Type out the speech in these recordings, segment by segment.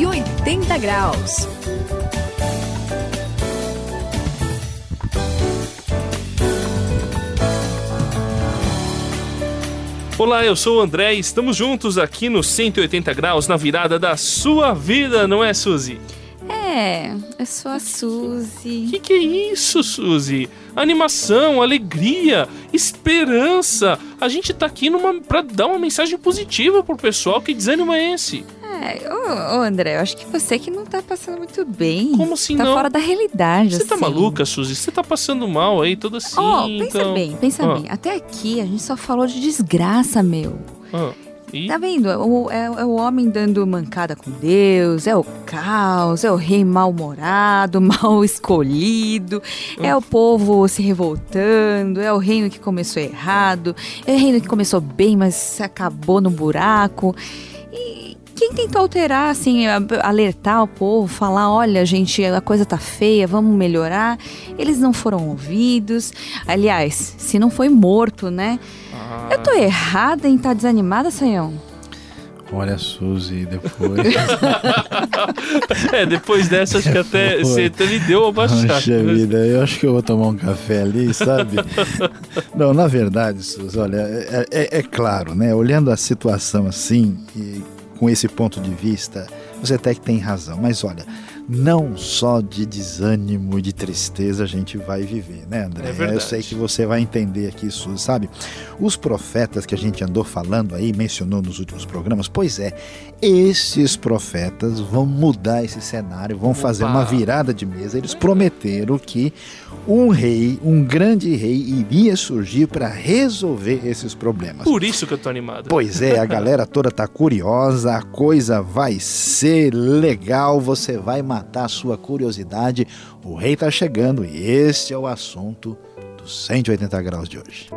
180 graus. Olá, eu sou o André e estamos juntos aqui no 180 graus na virada da sua vida, não é, Suzy? É, eu sou a Suzy. Que que é isso, Suzy? Animação, alegria, esperança. A gente tá aqui numa para dar uma mensagem positiva pro pessoal. Que desânimo é esse? É, ô, ô, André, eu acho que você que não tá passando muito bem. Como assim tá não? fora da realidade, Você tá assim. maluca, Suzy? Você tá passando mal aí, toda assim. Ó, pensa então... bem, pensa Ah. bem. Até aqui a gente só falou de desgraça, meu. Ah, e? Tá vendo? O- É, é o homem dando mancada com Deus, é o caos, é o rei mal-humorado, mal escolhido, é o povo se revoltando, é o reino que começou errado, é o reino que começou bem, mas acabou no buraco. Quem tentou alterar, assim, alertar o povo, falar, olha, gente, a coisa tá feia, vamos melhorar, eles não foram ouvidos. Aliás, se não foi morto, né? Ah, Eu tô errada em estar desanimada, Sayão? Olha, Suzy, depois. É, depois dessa, acho que até Foi. você até me deu uma baixada. Poxa vida, eu acho que eu vou tomar um café ali, sabe? Não, na verdade, Suzy, olha, é, é- é claro, né? Olhando a situação assim, e com esse ponto de vista, você até que tem razão. Mas olha, não só de desânimo e de tristeza a gente vai viver, né, André? É verdade. Eu sei que você vai entender aqui, Suzy, sabe? Os profetas que a gente andou falando aí, mencionou nos últimos programas, pois é, esses profetas vão mudar esse cenário, vão fazer Opa. uma virada de mesa. Eles prometeram que um rei, um grande rei, iria surgir para resolver esses problemas. Por isso que eu tô animado. Pois é, a galera toda tá curiosa, a coisa vai ser legal, você vai matar a sua curiosidade. O rei tá chegando e esse é o assunto dos 180 graus de hoje.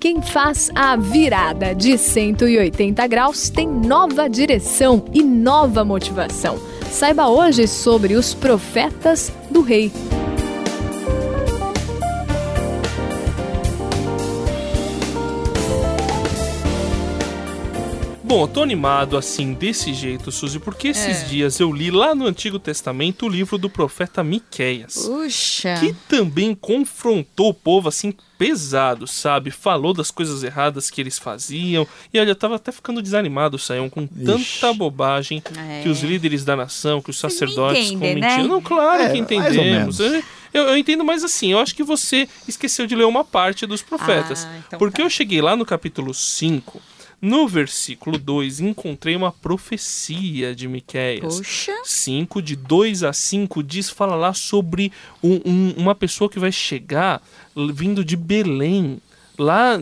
Quem faz a virada de 180 graus tem nova direção e nova motivação. Saiba hoje sobre os profetas do rei. Bom, eu tô animado assim, desse jeito, Suzy, porque esses É. dias eu li lá no Antigo Testamento o livro do profeta Miqueias. Puxa. Que também confrontou o povo assim pesado, sabe? Falou das coisas erradas que eles faziam. E olha, eu tava até ficando desanimado, Saião, com tanta bobagem É. que os líderes da nação, que os sacerdotes cometiam. né? Não, claro É, que mais ou entendemos. menos. Eu, eu entendo, mas assim, eu acho que você esqueceu de ler uma parte dos profetas. Ah, então porque tá. eu cheguei lá no capítulo 5, no versículo 2, encontrei uma profecia de Miqueias. Puxa. 5, de 2 a 5, diz, fala lá sobre um- um- uma pessoa que vai chegar vindo de Belém, lá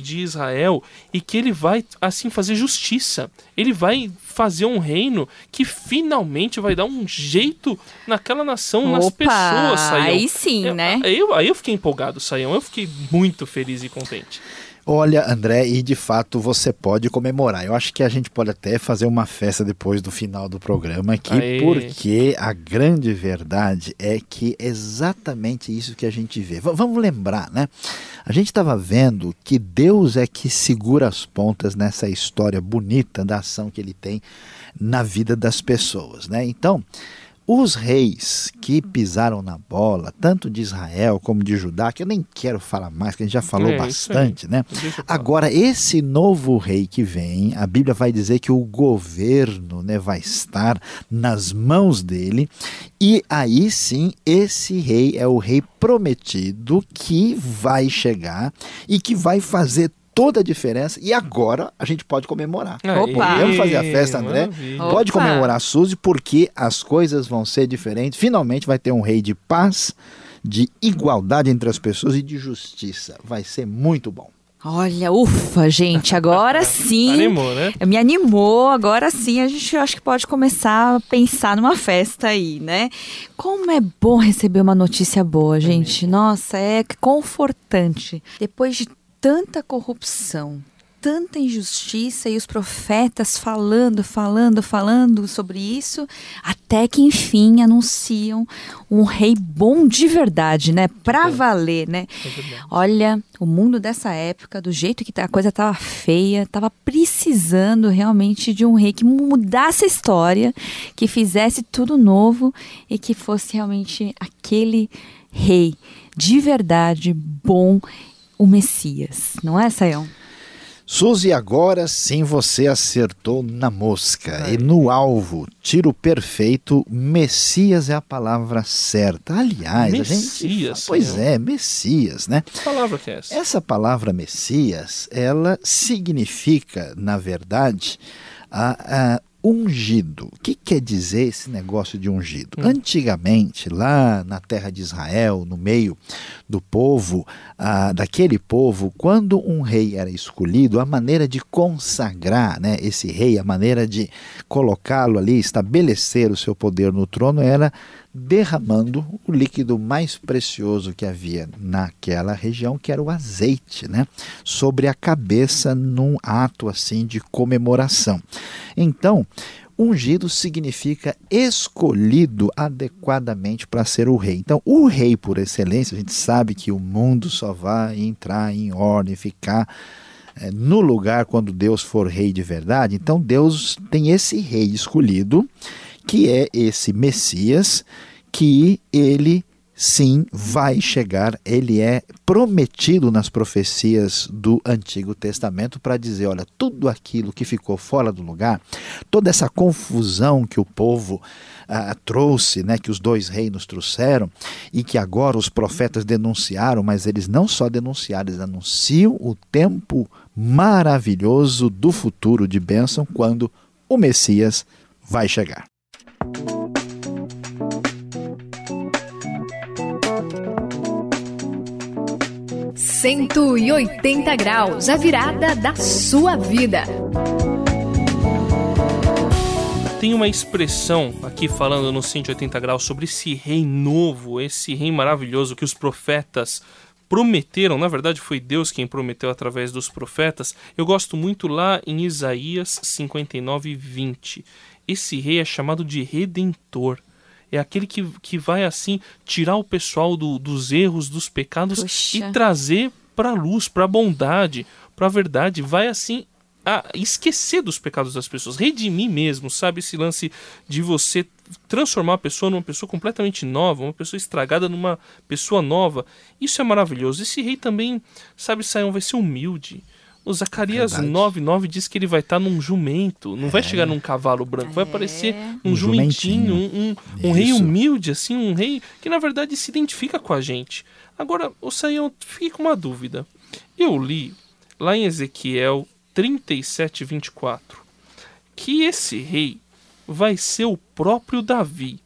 de Israel, e que ele vai, assim, fazer justiça. Ele vai fazer um reino que finalmente vai dar um jeito naquela nação, nas Opa, pessoas, Saião. aí sim, né? Eu, aí eu fiquei empolgado, Saião. Eu fiquei muito feliz e contente. Olha, André, e de fato você pode comemorar. Eu acho que a gente pode até fazer uma festa depois do final do programa aqui, Aê. porque a grande verdade é que é exatamente isso que a gente vê. V- vamos lembrar, né? A gente estava vendo que Deus é que segura as pontas nessa história bonita da ação que ele tem na vida das pessoas, né? Então, os reis que pisaram na bola, tanto de Israel como de Judá, que eu nem quero falar mais, que a gente já falou É, bastante, né? Agora, esse novo rei que vem, a Bíblia vai dizer que o governo né, vai estar nas mãos dele, e aí sim, esse rei é o rei prometido que vai chegar e que vai fazer toda a diferença, e agora a gente pode comemorar. Opa! Vamos fazer a festa, André? Maravilha. Opa! Pode comemorar, Suzy, porque as coisas vão ser diferentes. Finalmente vai ter um rei de paz, de igualdade entre as pessoas e de justiça. Vai ser muito bom. Olha, ufa, gente, agora sim. Animou, né? Me animou, agora sim a gente acho que pode começar a pensar numa festa aí, né? Como é bom receber uma notícia boa, gente. Nossa, é confortante. Depois de tanta corrupção, tanta injustiça e os profetas falando, falando, falando sobre isso, até que enfim anunciam um rei bom de verdade, né? Pra valer, né? É Olha, o mundo dessa época, do jeito que a coisa tava feia, tava precisando realmente de um rei que mudasse a história, que fizesse tudo novo e que fosse realmente aquele rei de verdade, bom, o Messias. Não é, Sayão? Suzy, agora sim você acertou na mosca e no alvo. Tiro perfeito, Messias é a palavra certa. Aliás, a gente. Messias, Pois é, Messias, né? Que palavra que é essa? Essa palavra Messias, ela significa, na verdade, a, a ungido. O que quer dizer esse negócio de ungido? Antigamente, lá na terra de Israel, no meio do povo, ah, daquele povo, quando um rei era escolhido, a maneira de consagrar né, esse rei, a maneira de colocá-lo ali, estabelecer o seu poder no trono, era derramando o líquido mais precioso que havia naquela região, que era o azeite, né, sobre a cabeça num ato assim de comemoração. Então, ungido significa escolhido adequadamente para ser o rei. Então, o rei por excelência, a gente sabe que o mundo só vai entrar em ordem, ficar é, no lugar quando Deus for rei de verdade. Então, Deus tem esse rei escolhido, que é esse Messias, que ele sim vai chegar, ele é prometido nas profecias do Antigo Testamento para dizer, olha, tudo aquilo que ficou fora do lugar, toda essa confusão que o povo ah, trouxe, né, que os dois reinos trouxeram e que agora os profetas denunciaram, mas eles não só denunciaram, eles anunciam o tempo maravilhoso do futuro de bênção quando o Messias vai chegar. 180 graus, a virada da sua vida. Tem uma expressão aqui falando no 180 graus sobre esse rei novo, esse rei maravilhoso que os profetas prometeram, na verdade foi Deus quem prometeu através dos profetas. Eu gosto muito lá em Isaías 59, 20. Esse rei é chamado de Redentor. É aquele que, que vai assim tirar o pessoal do- dos erros, dos pecados Puxa. e trazer para a luz, para a bondade, para a verdade. Vai assim a esquecer dos pecados das pessoas, redimir mesmo, sabe? Esse lance de você transformar a pessoa numa pessoa completamente nova, uma pessoa estragada numa pessoa nova. Isso é maravilhoso. Esse rei também, sabe, Saião, vai ser humilde. O Zacarias Verdade. 9,9 diz que ele vai estar num jumento, não vai chegar num cavalo branco, vai É. aparecer num Um jumentinho, jumentinho. um, um, um rei humilde, assim, um rei que na verdade se identifica com a gente. Agora, o Saião, fiquei com uma dúvida. Eu li lá em Ezequiel 37, 24, que esse rei vai ser o próprio Davi.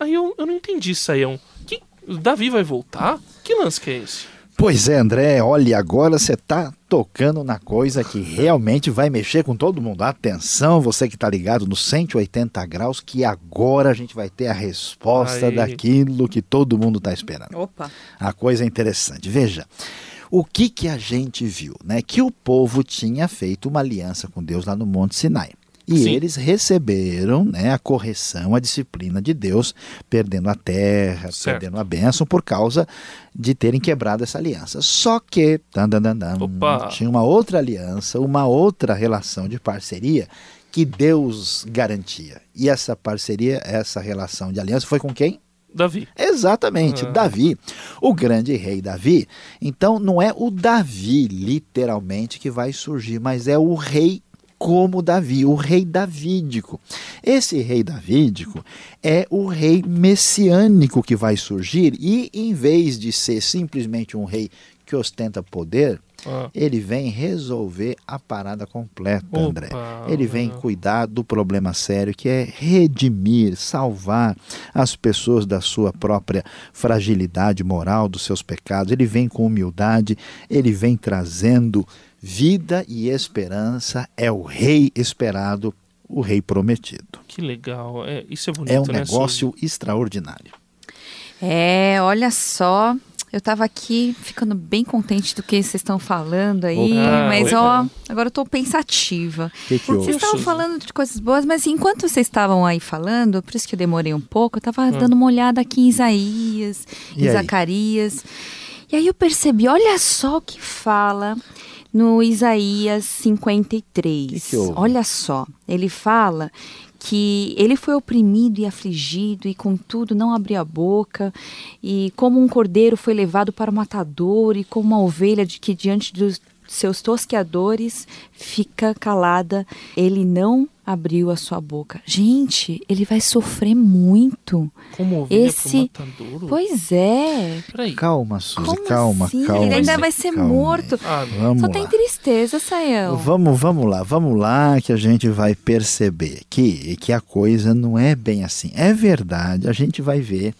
Aí eu, eu não entendi, Saião. Que, Davi vai voltar? Que lance que é esse? Pois é, André, olha, agora você está tocando na coisa que realmente vai mexer com todo mundo. Atenção, você que está ligado no 180 graus, que agora a gente vai ter a resposta Aí. daquilo que todo mundo está esperando. Opa. A coisa é interessante. Veja, o que que a gente viu, né? Que o povo tinha feito uma aliança com Deus lá no Monte Sinai. E Sim. eles receberam né, a correção, a disciplina de Deus, perdendo a terra, Certo. perdendo a bênção por causa de terem quebrado essa aliança. Só que dan, dan, dan, tinha uma outra aliança, uma outra relação de parceria que Deus garantia. E essa parceria, essa relação de aliança foi com quem? Davi. Exatamente, Ah. Davi, o grande rei Davi. Então não é o Davi literalmente que vai surgir, mas é o rei como Davi, o rei davídico. Esse rei davídico é o rei messiânico que vai surgir e em vez de ser simplesmente um rei que ostenta poder, Ah, ele vem resolver a parada completa, Opa, André. Ele vem cuidar do problema sério que é redimir, salvar as pessoas da sua própria fragilidade moral, dos seus pecados. Ele vem com humildade, ele vem trazendo vida e esperança. É o rei esperado, o rei prometido. que legal. É, isso é bonito, É um né, negócio extraordinário. É, olha só. Eu tava aqui ficando bem contente do que vocês estão falando aí, Ah, mas oi, ó, agora eu tô pensativa. Que, que Vocês estavam falando de coisas boas, mas enquanto vocês estavam aí falando, por isso que eu demorei um pouco, eu tava dando uma olhada aqui em Isaías, E em aí? Zacarias. E aí eu percebi, olha só o que fala no Isaías 53. Que que olha só, ele fala que ele foi oprimido e afligido e contudo não abriu a boca. E como um cordeiro foi levado para o matador e como uma ovelha de que diante dos seus tosqueadores fica calada, ele não abriu a sua boca. Gente, ele vai sofrer muito. Como ovelha Esse- pro matadouro? Pois é. Peraí. Calma, Suzy, Como calma, assim? calma. Ele ainda vai ser calma morto. Ah, Vamos Só lá. tem tristeza, Sael. Vamos, vamos lá, vamos lá que a gente vai perceber que, que a coisa não é bem assim. É verdade, a gente vai ver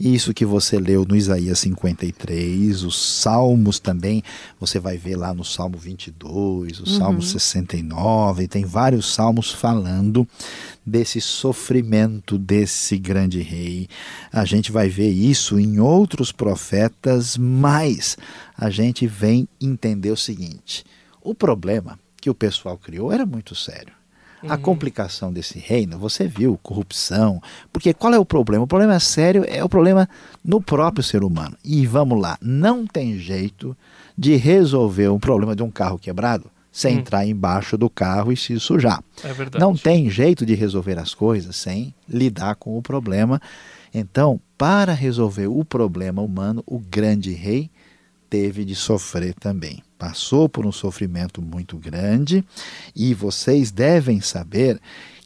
isso que você leu no Isaías 53, os Salmos também, você vai ver lá no Salmo 22, o Salmo 69, tem vários salmos falando desse sofrimento desse grande rei. A gente vai ver isso em outros profetas, mas a gente vem entender o seguinte: o problema que o pessoal criou era muito sério. A complicação desse reino, você viu, corrupção. Porque qual é o problema? O problema sério é o problema no próprio ser humano. E vamos lá, não tem jeito de resolver um problema de um carro quebrado sem Hum. entrar embaixo do carro e se sujar. É verdade. Não tem jeito de resolver as coisas sem lidar com o problema. Então, para resolver o problema humano, o grande rei teve de sofrer também. Passou por um sofrimento muito grande e vocês devem saber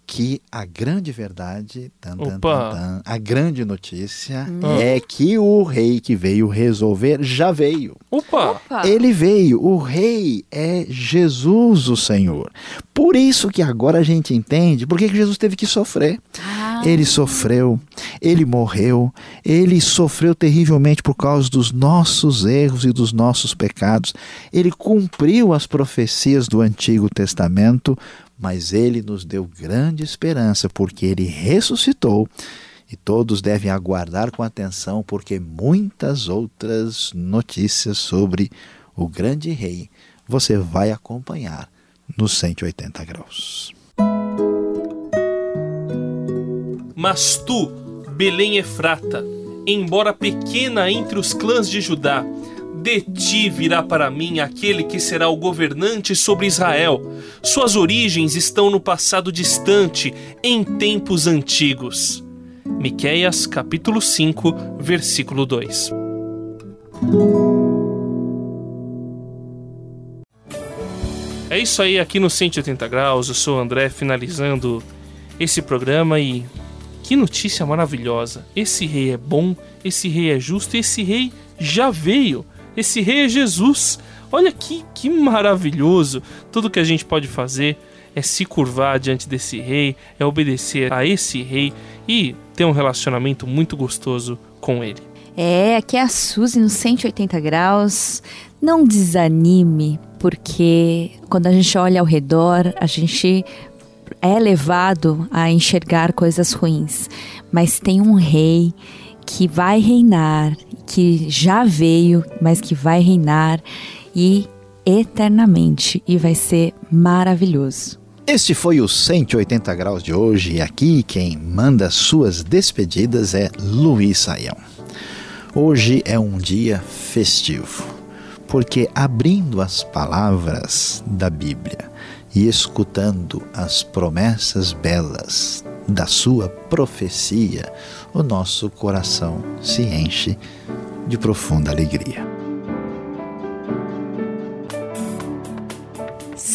que a grande verdade, tan, tan, tan, tan, a grande notícia é que o rei que veio resolver já veio. Opa! Opa. Ele veio, o rei é Jesus o Senhor. Por isso que agora a gente entende por que Jesus teve que sofrer. Ah, Ele sofreu, ele morreu, ele sofreu terrivelmente por causa dos nossos erros e dos nossos pecados. Ele cumpriu as profecias do Antigo Testamento, mas ele nos deu grande esperança porque ele ressuscitou. E todos devem aguardar com atenção, porque muitas outras notícias sobre o grande rei você vai acompanhar nos 180 graus. Mas tu, Belém Efrata, embora pequena entre os clãs de Judá, de ti virá para mim aquele que será o governante sobre Israel. Suas origens estão no passado distante, em tempos antigos. Miqueias capítulo 5, versículo 2. É isso aí aqui no 180 graus. Eu sou o André finalizando esse programa e que notícia maravilhosa. Esse rei é bom, esse rei é justo, esse rei já veio. Esse rei é Jesus. Olha que, que maravilhoso. Tudo que a gente pode fazer é se curvar diante desse rei, é obedecer a esse rei e ter um relacionamento muito gostoso com ele. É, aqui é a Suzy no 180 graus. Não desanime, porque quando a gente olha ao redor, a gente é levado a enxergar coisas ruins. Mas tem um rei que vai reinar, que já veio, mas que vai reinar e eternamente e vai ser maravilhoso. Este foi o 180 graus de hoje e aqui quem manda suas despedidas é Luiz Saião. Hoje é um dia festivo, porque abrindo as palavras da Bíblia e escutando as promessas belas da sua profecia, o nosso coração se enche de profunda alegria.